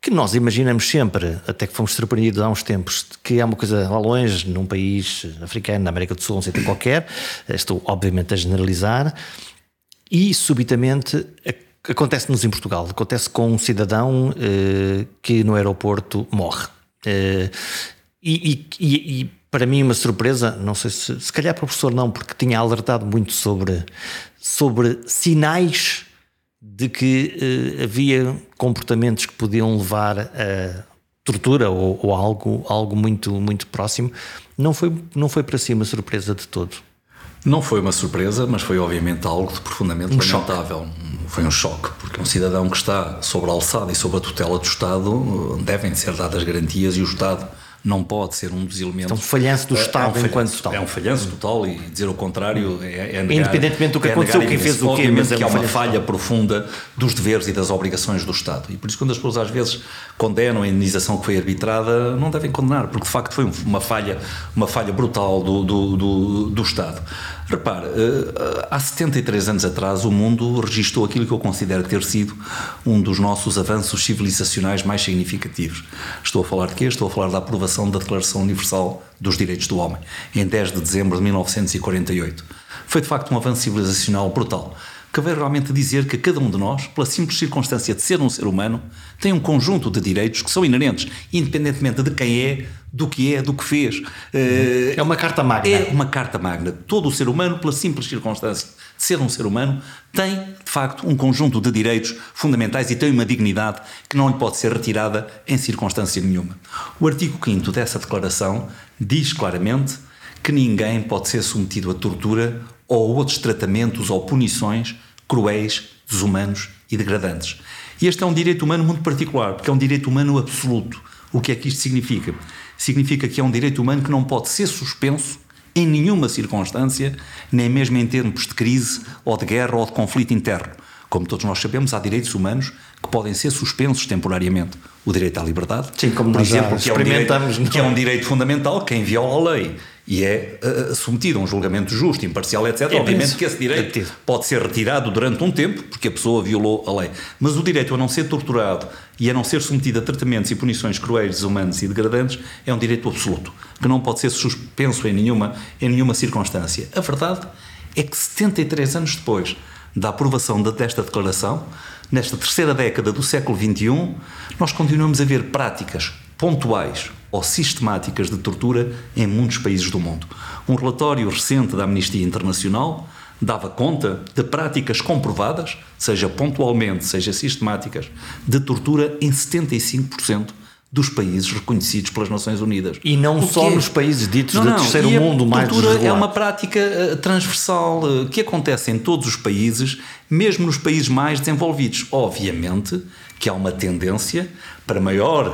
que nós imaginamos sempre, até que fomos surpreendidos há uns tempos, que é uma coisa lá longe, num país africano, na América do Sul, não sei qualquer, estou obviamente a generalizar, e subitamente acontece-nos em Portugal, acontece com um cidadão eh, que no aeroporto morre. Eh, e, e, e, para mim uma surpresa, não sei se, se calhar para o professor não, porque tinha alertado muito sobre, sobre sinais de que uh, havia comportamentos que podiam levar a tortura ou, ou, algo, algo muito, muito próximo. Não foi, não foi para si uma surpresa de todo. Não foi uma surpresa, mas foi obviamente algo de profundamente um lamentável. Choque. Foi um choque, porque um cidadão que está sobre a alçada e sob a tutela do Estado devem ser dadas garantias e o Estado não pode ser um dos elementos. Então, falhanço do Estado é um falhanço, enquanto tal. É um falhanço total e dizer o contrário é, é negar, Independentemente do que é aconteceu, quem fez o quê, mas é que há uma falha profunda dos deveres e das obrigações do Estado. E por isso, quando as pessoas às vezes condenam a indenização que foi arbitrada, não devem condenar, porque de facto foi uma falha, uma falha brutal do, do, do, do Estado. Repare, eh, há 73 anos atrás o mundo registrou aquilo que eu considero ter sido um dos nossos avanços civilizacionais mais significativos. Estou a falar de quê? Estou a falar da aprovação da Declaração Universal dos Direitos do Homem, em 10 de dezembro de 1948. Foi de facto um avanço civilizacional brutal que veio realmente dizer que cada um de nós, pela simples circunstância de ser um ser humano, tem um conjunto de direitos que são inerentes, independentemente de quem é, do que é, do que fez. Eh, é uma carta magna. É uma carta magna. Todo o ser humano, pela simples circunstância de ser um ser humano, tem, de facto, um conjunto de direitos fundamentais e tem uma dignidade que não lhe pode ser retirada em circunstância nenhuma. O artigo 5 dessa declaração diz claramente que ninguém pode ser submetido a tortura ou outros tratamentos ou punições cruéis, desumanos e degradantes. E este é um direito humano muito particular, porque é um direito humano absoluto. O que é que isto significa? Significa que é um direito humano que não pode ser suspenso em nenhuma circunstância, nem mesmo em termos de crise ou de guerra ou de conflito interno. Como todos nós sabemos, há direitos humanos que podem ser suspensos temporariamente. O direito à liberdade, Sim, como por exemplo, que é, um direito, que é um direito fundamental, quem viola a lei e é uh, submetido a um julgamento justo, imparcial, etc., é obviamente que esse direito é pode ser retirado durante um tempo, porque a pessoa violou a lei. Mas o direito a não ser torturado e a não ser submetido a tratamentos e punições cruéis, desumanos e degradantes é um direito absoluto, que não pode ser suspenso em nenhuma, em nenhuma circunstância. A verdade é que 73 anos depois da aprovação desta declaração, nesta terceira década do século XXI, nós continuamos a ver práticas pontuais ou sistemáticas de tortura em muitos países do mundo. Um relatório recente da Amnistia Internacional dava conta de práticas comprovadas, seja pontualmente, seja sistemáticas, de tortura em 75% dos países reconhecidos pelas Nações Unidas. E não o só nos países ditos não, de terceiro mundo mais tortura é uma prática uh, transversal uh, que acontece em todos os países, mesmo nos países mais desenvolvidos. Obviamente que há uma tendência para maior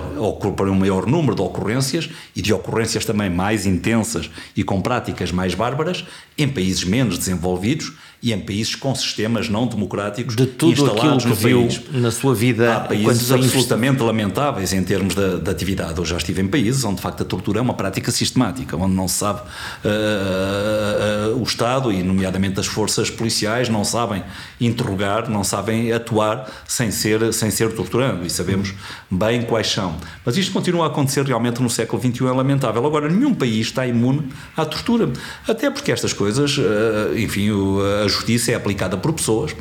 para um maior número de ocorrências e de ocorrências também mais intensas e com práticas mais bárbaras em países menos desenvolvidos e em países com sistemas não democráticos de tudo instalados aquilo que no país. viu na sua vida há países absolutamente lamentáveis em termos de, de, atividade. Eu já estive em países onde de facto a tortura é uma prática sistemática, onde não se sabe uh, uh, o Estado e nomeadamente as forças policiais não sabem interrogar, não sabem atuar sem ser sem ser torturando e sabemos bem quais são. Mas isto continua a acontecer realmente no século XXI é lamentável. Agora nenhum país está imune à tortura, até porque estas coisas, uh, enfim, a a justiça é aplicada por pessoas uh,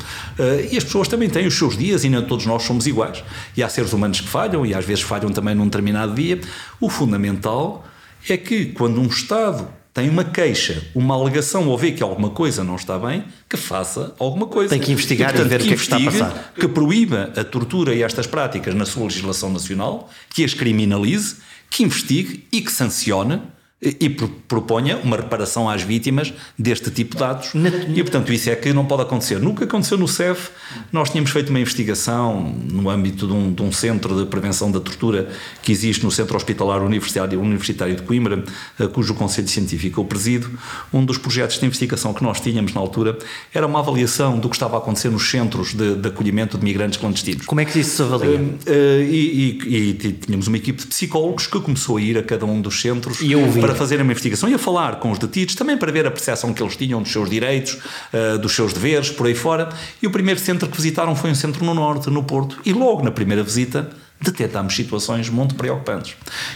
e as pessoas também têm os seus dias e nem todos nós somos iguais. E há seres humanos que falham e às vezes falham também num determinado dia. O fundamental é que quando um Estado tem uma queixa, uma alegação ou vê que alguma coisa não está bem, que faça alguma coisa. Tem que investigar e, portanto, e ver o que, é que está a passar. Que proíba a tortura e estas práticas na sua legislação nacional, que as criminalize, que investigue e que sancione e proponha uma reparação às vítimas deste tipo de atos. E, portanto, isso é que não pode acontecer. Nunca aconteceu no CEF. Nós tínhamos feito uma investigação no âmbito de um, de um centro de prevenção da tortura que existe no Centro Hospitalar Universitário, Universitário de Coimbra, eh, cujo Conselho Científico eu presido. Um dos projetos de investigação que nós tínhamos na altura era uma avaliação do que estava a acontecer nos centros de, de acolhimento de migrantes clandestinos. Como é que isso se avalia? Uh, uh, e, e, e, tínhamos uma equipe de psicólogos que começou a ir a cada um dos centros. E eu ouvi para fazer uma investigação e a falar com os detidos, também para ver a percepção que eles tinham dos seus direitos, uh, dos seus deveres, por aí fora. E o primeiro centro que visitaram foi um centro no Norte, no Porto, e logo na primeira visita detectámos situações muito preocupantes.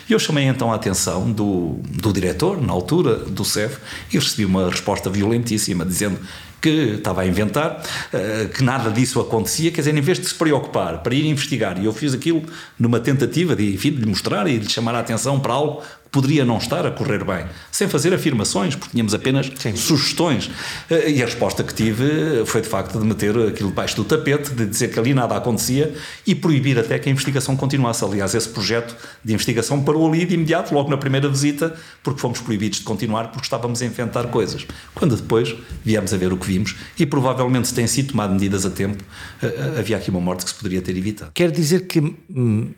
E eu chamei então a atenção do, do diretor, na altura, do CEF, e recebi uma resposta violentíssima, dizendo que estava a inventar, eh, que nada disso acontecia, quer dizer, em vez de se preocupar para ir investigar, e eu fiz aquilo numa tentativa de, enfim, de lhe mostrar e de lhe chamar a atenção para algo poderia não estar a correr bem, sem fazer afirmações, porque tínhamos apenas Sim. sugestões. Eh, e a resposta que tive foi de facto de meter aquilo debaixo do tapete, de dizer que ali nada acontecia e proibir até que a investigação continuasse. Aliás, esse projeto de investigação parou ali de imediato, logo na primeira visita, porque fomos proibidos de continuar porque estávamos a inventar coisas. Quando depois viemos a ver o que vimos e provavelmente se têm sido tomadas medidas a tempo, eh, eh, havia aqui uma morte que se poderia ter evitado. Quer dizer que hum,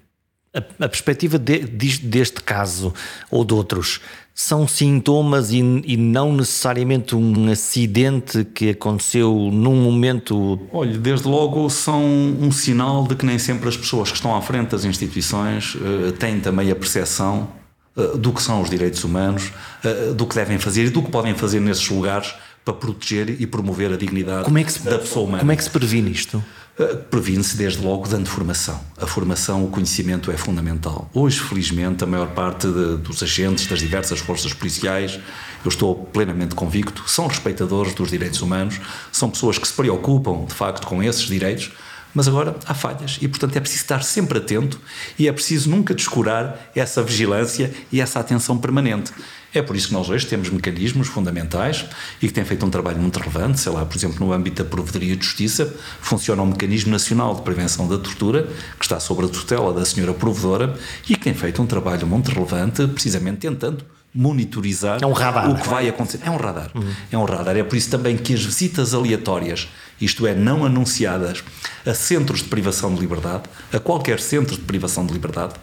a, a perspectiva de, deste caso ou de outros são sintomas e, e, não necessariamente um acidente que aconteceu num momento. Olha, desde logo são um sinal de que nem sempre as pessoas que estão à frente das instituições uh, têm também a percepção uh, do que são os direitos humanos, uh, do que devem fazer e do que podem fazer nesses lugares para proteger e promover a dignidade é se, da pessoa humana. Como é que se previne isto? Eh, previne-se desde logo dando formação. A formação, o conhecimento é fundamental. Hoje, felizmente, a maior parte de, dos agentes das diversas forças policiais, eu estou plenamente convicto, são respeitadores dos direitos humanos, são pessoas que se preocupam, de facto, com esses direitos, mas agora há falhas e, portanto, é preciso estar sempre atento e é preciso nunca descurar essa vigilância e essa atenção permanente. É por isso que nós hoje temos mecanismos fundamentais e que têm feito um trabalho muito relevante, sei lá, por exemplo, no âmbito da Provedoria de Justiça, funciona um mecanismo nacional de prevenção da tortura, que está sob a tutela da senhora provedora e que tem feito um trabalho muito relevante, precisamente tentando monitorizar é um radar, o que vai acontecer. É um radar. Uhum. É um radar. É por isso também que as visitas aleatórias, isto é, não anunciadas, a centros de privação de liberdade, a qualquer centro de privação de liberdade,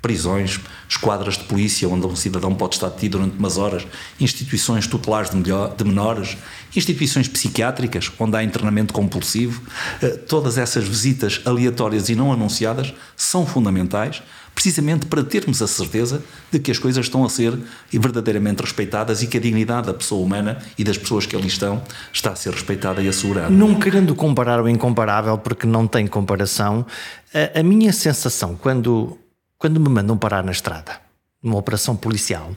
prisões, esquadras de polícia onde um cidadão pode estar detido durante umas horas, instituições tutelares de, melhor, de menores, instituições psiquiátricas onde há internamento compulsivo, eh, todas essas visitas aleatórias e não anunciadas são fundamentais precisamente para termos a certeza de que as coisas estão a ser verdadeiramente respeitadas e que a dignidade da pessoa humana e das pessoas que ali estão está a ser respeitada e assegurada. Não querendo comparar o incomparável, porque não tem comparação, a, a minha sensação quando quando me mandam parar na estrada, numa operação policial,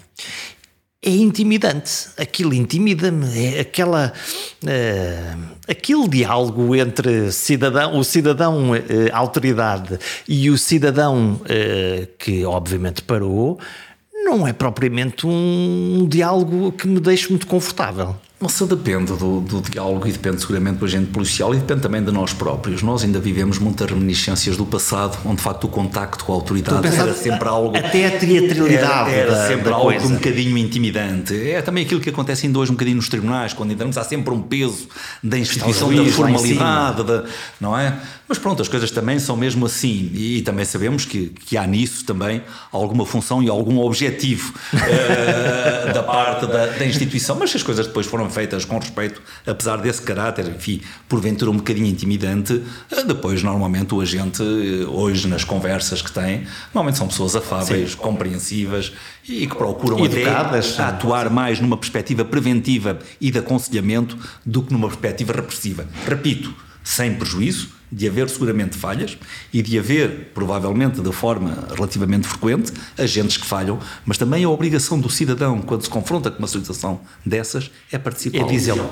é intimidante. Aquilo intimida-me. É aquela, uh, aquele diálogo entre cidadão, o cidadão uh, autoridade e o cidadão uh, que obviamente parou, não é propriamente um diálogo que me deixe muito confortável. Nossa, depende do, do, diálogo e depende seguramente do agente policial e depende também de nós próprios. Nós ainda vivemos muitas reminiscências do passado, onde de facto o contacto com a autoridade era sempre algo. Até a teatralidade. Era, era sempre da algo coisa. um bocadinho intimidante. É também aquilo que acontece ainda hoje um bocadinho nos tribunais, quando entramos, há sempre um peso da instituição, da formalidade, da, não é? Mas pronto, as coisas também são mesmo assim e, e também sabemos que, que há nisso também alguma função e algum objetivo uh, da parte da, da instituição. Mas se as coisas depois foram feitas com respeito, apesar desse caráter, enfim, porventura um bocadinho intimidante, eh, depois normalmente o agente, eh, hoje nas conversas que tem, normalmente são pessoas afáveis, Sim. compreensivas e que procuram Educadas, até atuar mais numa perspectiva preventiva e de aconselhamento do que numa perspectiva repressiva. Repito, sem prejuízo de haver seguramente falhas e de haver, provavelmente de forma relativamente frequente, agentes que falham, mas também a obrigação do cidadão, quando se confronta com uma situação dessas, é participar,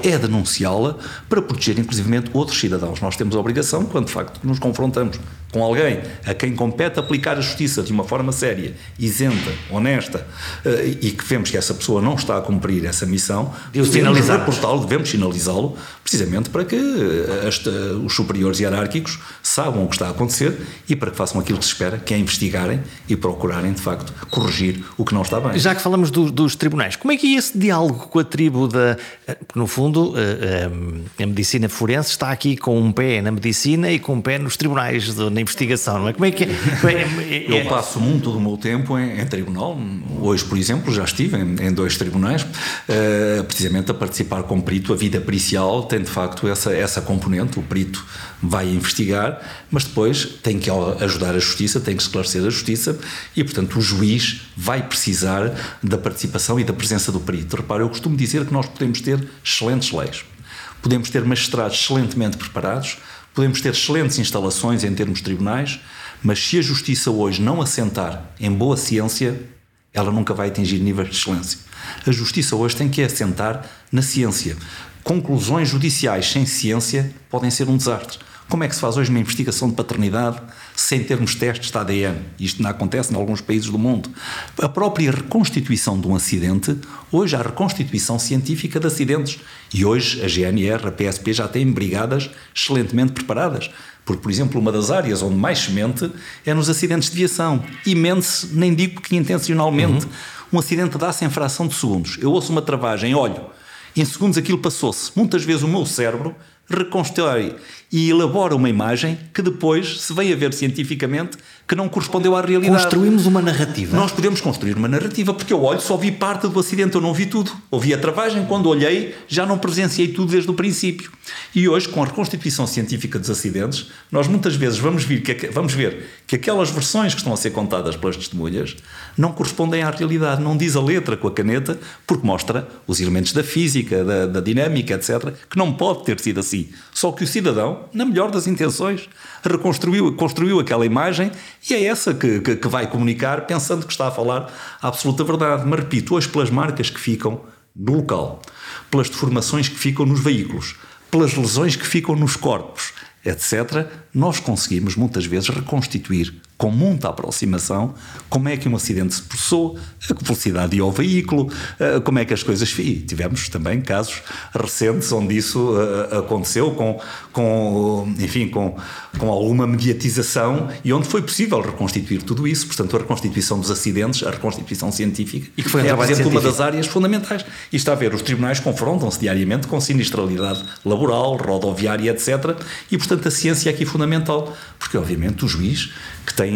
é, é denunciá-la para proteger, inclusivamente, outros cidadãos. Nós temos a obrigação, quando de facto nos confrontamos com alguém a quem compete aplicar a justiça de uma forma séria, isenta, honesta, eh, e que vemos que essa pessoa não está a cumprir essa missão, devemos reportá-lo, devemos sinalizá-lo, precisamente para que eh, eh, os superiores hierárquicos saibam o que está a acontecer e para que façam aquilo que se espera, que é investigarem e procurarem, de facto, corrigir o que não está bem. Já que falamos do, dos tribunais, como é que é esse diálogo com a tribo da... Porque, no fundo, a, a, a medicina forense está aqui com um pé na medicina e com um pé nos tribunais de na investigação, não é? Como é que é? é, é eu passo muito do meu tempo em, em, tribunal. Hoje, por exemplo, já estive em, em dois tribunais, uh, precisamente a participar como perito. A vida pericial tem de facto essa, essa componente. O perito vai investigar, mas depois tem que ajudar a justiça, tem que esclarecer a justiça e, portanto, o juiz vai precisar da participação e da presença do perito. Repare, eu costumo dizer que nós podemos ter excelentes leis, podemos ter magistrados excelentemente preparados podemos ter excelentes instalações em termos tribunais, Mas se a justiça hoje não assentar em boa ciência, ela nunca vai atingir níveis de excelência. A justiça hoje tem que assentar na ciência. Conclusões judiciais sem ciência podem ser um desastre. Como é que se faz hoje uma investigação de paternidade sem termos testes de ADN? Isto não acontece em alguns países do mundo. A própria reconstituição de um acidente, hoje há reconstituição científica de acidentes. E hoje a GNR, a PSP já têm brigadas excelentemente preparadas. Porque, por exemplo, uma das áreas onde mais se mente é nos acidentes de viação. E mente-se, nem digo que intencionalmente. Uhum. Um acidente dá-se em fração de segundos. Eu ouço uma travagem, olho, em segundos aquilo passou-se. Muitas vezes o meu cérebro reconstrói e elabora uma imagem que depois se vem a ver cientificamente que não correspondeu à realidade. Construímos uma narrativa. Nós podemos construir uma narrativa, porque eu olho, só vi parte do acidente, eu não vi tudo. Ouvi a travagem, quando olhei, já não presenciei tudo desde o princípio. E hoje, com a reconstituição científica dos acidentes, nós muitas vezes vamos ver que, vamos ver que aquelas versões que estão a ser contadas pelas testemunhas não correspondem à realidade. Não diz a letra com a caneta, porque mostra os elementos da física, da, da dinâmica, etc., que não pode ter sido assim. Só que o cidadão, na melhor das intenções, reconstruiu construiu aquela imagem e é essa que, que, que vai comunicar pensando que está a falar a absoluta verdade. Mas repito, hoje pelas marcas que ficam no local, pelas deformações que ficam nos veículos, pelas lesões que ficam nos corpos, etc., nós conseguimos muitas vezes reconstituir com muita aproximação como é que um acidente se processou, a velocidade ia ao veículo, eh, como é que as coisas. E tivemos também casos recentes onde isso eh, aconteceu com, com, enfim, com, com alguma mediatização e onde foi possível reconstituir tudo isso. Portanto, a reconstituição dos acidentes, a reconstituição científica, e que foi um é, por exemplo, uma das áreas fundamentais. E está a ver, os tribunais confrontam-se diariamente com sinistralidade laboral, rodoviária, etc. E, portanto, a ciência é aqui fundamental, porque, obviamente, o juiz que tem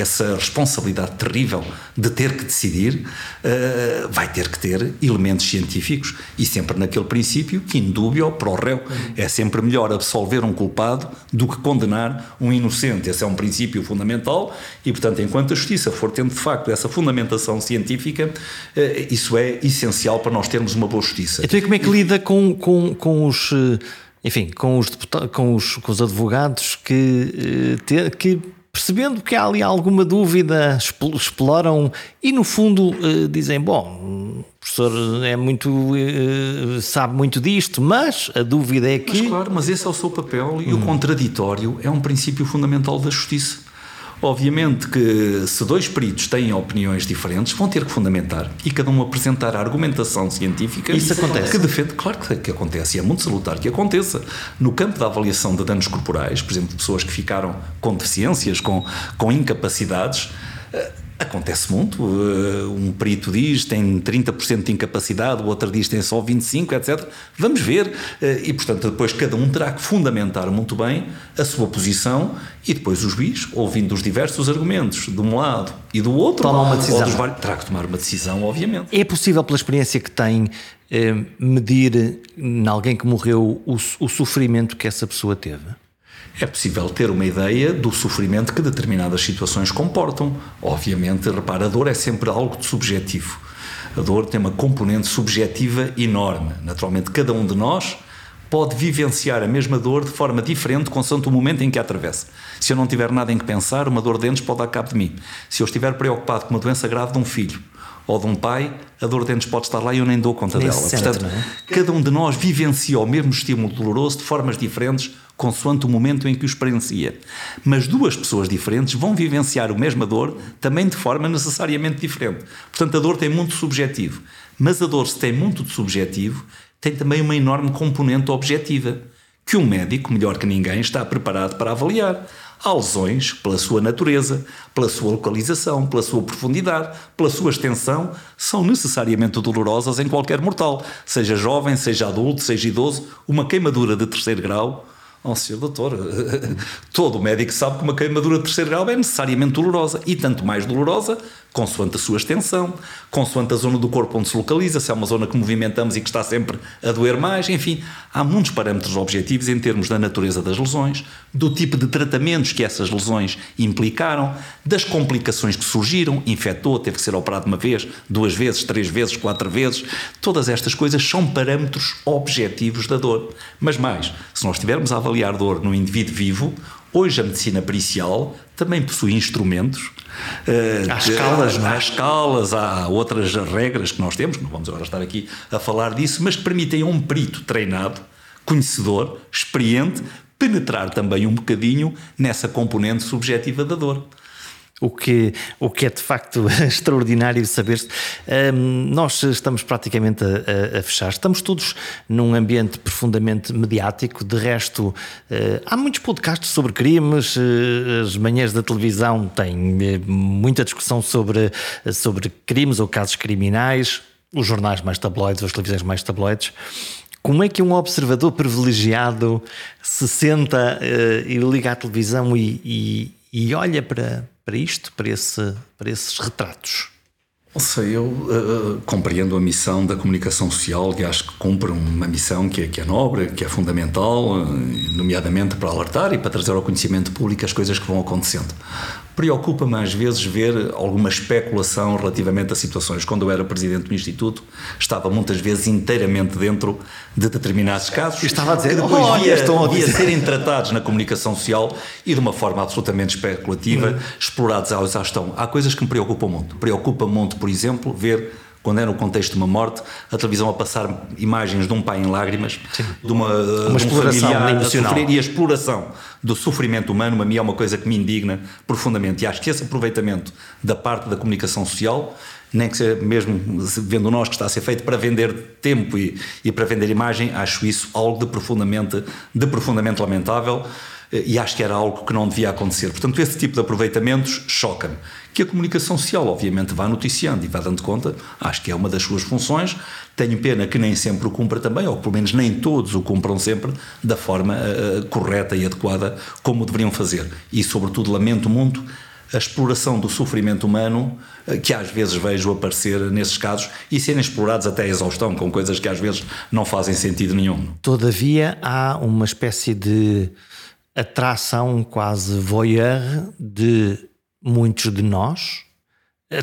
essa responsabilidade terrível de ter que decidir, uh, vai ter que ter elementos científicos e sempre naquele princípio que indúbio para o réu. É sempre melhor absolver um culpado do que condenar um inocente. Esse é um princípio fundamental e, portanto, enquanto a justiça for tendo de facto essa fundamentação científica, uh, isso é essencial para nós termos uma boa justiça. Então, e como é que lida com, com, com os enfim, com os, com os, com os advogados que, que percebendo que há ali alguma dúvida, exploram e no fundo eh, dizem: Bom, o professor é muito, eh, sabe muito disto, mas a dúvida é que. Mas claro, mas esse é o seu papel e hum. o contraditório é um princípio fundamental da justiça. Obviamente que se dois peritos têm opiniões diferentes, vão ter que fundamentar e cada um apresentar a argumentação científica Isso acontece. que defende. Claro que, que acontece e é muito salutar que aconteça. No campo da avaliação de danos corporais, por exemplo, de pessoas que ficaram com deficiências, com, com incapacidades, eh, Acontece muito. Eh, um perito diz tem 30% de incapacidade, o outro diz tem só 25%, etc. Vamos ver. Eh, e, portanto, depois cada um terá que fundamentar muito bem a sua posição e depois o juiz, ouvindo os diversos argumentos de um lado e do outro, Toma uma decisão. Terá que tomar uma decisão, obviamente. É possível, pela experiência que tem, eh, medir em alguém que morreu o, o sofrimento que essa pessoa teve? É possível ter uma ideia do sofrimento que determinadas situações comportam. Obviamente, repara, a dor é sempre algo de subjetivo. A dor tem uma componente subjetiva enorme. Naturalmente, cada um de nós pode vivenciar a mesma dor de forma diferente consoante o momento em que a atravessa. Se eu não tiver nada em que pensar, uma dor de dentes pode dar cabo de mim. Se eu estiver preocupado com uma doença grave de um filho ou de um pai, a dor de dentes pode estar lá e eu nem dou conta nem dela. Sente, Portanto, é? cada um de nós vivencia o mesmo estímulo doloroso de formas diferentes, consoante o momento em que o experiencia. Mas duas pessoas diferentes vão vivenciar a mesma dor também de forma necessariamente diferente. Portanto, a dor tem muito subjetivo. Mas a dor, se tem muito de subjetivo, tem também uma enorme componente objetiva, que um médico, melhor que ninguém, está preparado para avaliar. Há lesões, pela sua natureza, pela sua localização, pela sua profundidade, pela sua extensão, são necessariamente dolorosas em qualquer mortal, seja jovem, seja adulto, seja idoso. Uma queimadura de terceiro grau Oh, senhor doutor, todo médico sabe que uma queimadura de terceiro grau é necessariamente dolorosa e tanto mais dolorosa consoante a sua extensão, consoante a zona do corpo onde se localiza, se é uma zona que movimentamos e que está sempre a doer mais, enfim, há muitos parâmetros objetivos em termos da natureza das lesões, do tipo de tratamentos que essas lesões implicaram, das complicações que surgiram, infectou, teve que ser operado uma vez, duas vezes, três vezes, quatro vezes, todas estas coisas são parâmetros objetivos da dor. Mas mais, se nós estivermos a avaliar dor no indivíduo vivo, Hoje a medicina pericial também possui instrumentos. Há escalas, não é? Há escalas, há outras regras que nós temos, não vamos agora estar aqui a falar disso, mas que permitem a um perito treinado, conhecedor, experiente, penetrar também um bocadinho nessa componente subjetiva da dor o que, o que é de facto extraordinário saber. Um, nós estamos praticamente a, a, fechar, estamos todos num ambiente profundamente mediático. De resto, uh, há muitos podcasts sobre crimes, uh, as manhãs da televisão têm uh, muita discussão sobre, sobre crimes ou casos criminais, os jornais mais tabloides, as televisões mais tabloides. Como é que um observador privilegiado se senta e liga à televisão e, e, e olha para, para isto, para, esse, para esses retratos? Não sei, eu uh, compreendo a missão da comunicação social, que acho que cumpre uma missão que é, que é nobre, que é fundamental, uh, nomeadamente para alertar e para trazer ao conhecimento público as coisas que vão acontecendo. Preocupa-me às vezes ver alguma especulação relativamente a situações. Quando eu era presidente do Instituto, estava muitas vezes inteiramente dentro de determinados casos. estava a dizer, que depois oh, via, estão a via serem tratados na comunicação social e de uma forma absolutamente especulativa, hum. explorados à exaustão. Há coisas que me preocupam muito. Preocupa muito, por exemplo, ver quando é no contexto de uma morte, a televisão a passar imagens de um pai em lágrimas, Sim. de uma, uma de um familiar a sofrer e a exploração do sofrimento humano, a mim é uma coisa que me indigna profundamente. E acho que esse aproveitamento da parte da comunicação social, nem que seja mesmo vendo nós que está a ser feito para vender tempo e, e para vender imagem, acho isso algo de profundamente, de profundamente lamentável e acho que era algo que não devia acontecer. Portanto, esse tipo de aproveitamentos choca-me. Que a comunicação social, obviamente, vá noticiando e vá dando conta, acho que é uma das suas funções. Tenho pena que nem sempre o cumpra também, ou pelo menos nem todos o cumpram sempre da forma uh, correta e adequada como deveriam fazer. E, sobretudo, lamento muito a exploração do sofrimento humano que às vezes vejo aparecer nesses casos e serem explorados até a exaustão, com coisas que às vezes não fazem sentido nenhum. Todavia, há uma espécie de atração quase voyeur de muitos de nós,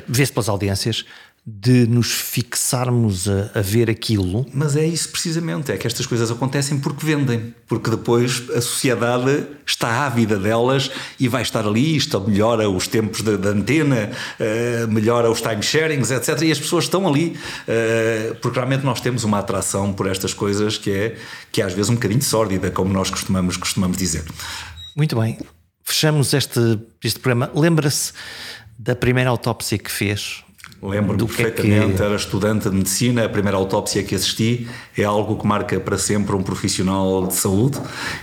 vê-se pelas audiências, de nos fixarmos a, a, ver aquilo. Mas é isso precisamente, é que estas coisas acontecem porque vendem, porque depois a sociedade está ávida delas e vai estar ali, isto melhora os tempos da, antena, uh, melhora os time sharings, etc. E as pessoas estão ali, uh, porque realmente nós temos uma atração por estas coisas que é, que é às vezes um bocadinho sórdida, como nós costumamos, costumamos dizer. Muito bem, fechamos este, este programa. Lembra-se da primeira autópsia que fez? Lembro-me perfeitamente, que... era estudante de medicina, a primeira autópsia que assisti é algo que marca para sempre um profissional de saúde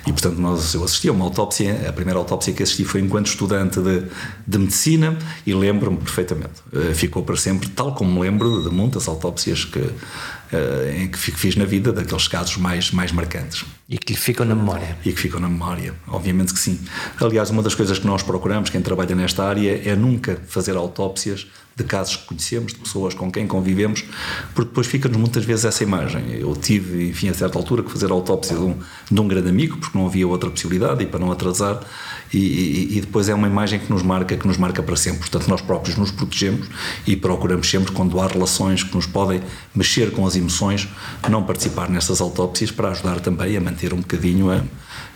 e, portanto, nós, eu assisti a uma autópsia, a primeira autópsia que assisti foi enquanto estudante de, de medicina e lembro-me perfeitamente. Eh, ficou para sempre, tal como me lembro de muitas autópsias que, em que fiz na vida, daqueles casos mais, mais marcantes. E que lhe ficam na memória. E que ficam na memória, obviamente que sim. Aliás, uma das coisas que nós procuramos, quem trabalha nesta área, é nunca fazer autópsias de casos que conhecemos, de pessoas com quem convivemos, porque depois fica-nos muitas vezes essa imagem. Eu tive, enfim, a certa altura, que fazer a autópsia de um, de um grande amigo, porque não havia outra possibilidade e para não atrasar, e, e, e, depois é uma imagem que nos marca, que nos marca para sempre. Portanto, nós próprios nos protegemos e procuramos sempre, quando há relações que nos podem mexer com as emoções, não participar nestas autópsias para ajudar também a manter um bocadinho a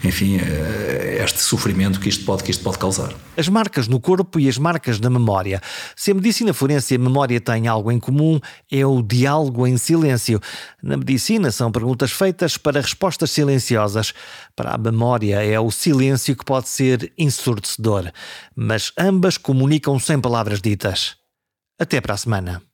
enfim, eh, este sofrimento que isto, pode, que isto pode causar. As marcas no corpo e as marcas na memória. Se a medicina forense e a memória têm algo em comum, é o diálogo em silêncio. Na medicina são perguntas feitas para respostas silenciosas. Para a memória é o silêncio que pode ser ensurdecedor. Mas ambas comunicam sem palavras ditas. Até para a semana.